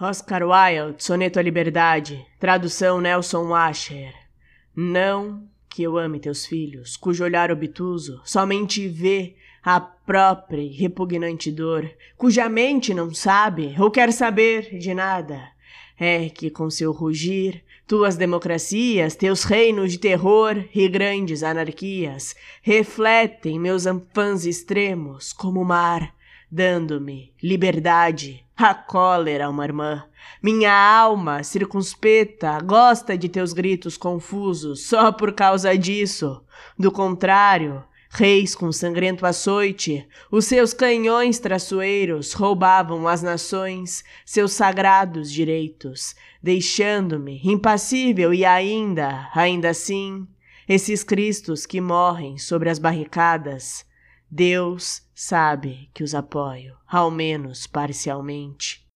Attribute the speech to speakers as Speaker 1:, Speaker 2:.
Speaker 1: Oscar Wilde, Soneto à Liberdade, tradução Nelson Washer. Não que eu ame teus filhos, cujo olhar obtuso somente vê a própria e repugnante dor, cuja mente não sabe ou quer saber de nada. É que com seu rugir, tuas democracias, teus reinos de terror e grandes anarquias refletem meus anfãs extremos como o mar dando-me liberdade. A cólera, uma irmã. Minha alma circunspecta gosta de teus gritos confusos só por causa disso. Do contrário, reis com sangrento açoite, os seus canhões traçoeiros roubavam às nações seus sagrados direitos, deixando-me impassível e ainda, ainda assim, esses cristos que morrem sobre as barricadas Deus sabe que os apoio, ao menos parcialmente.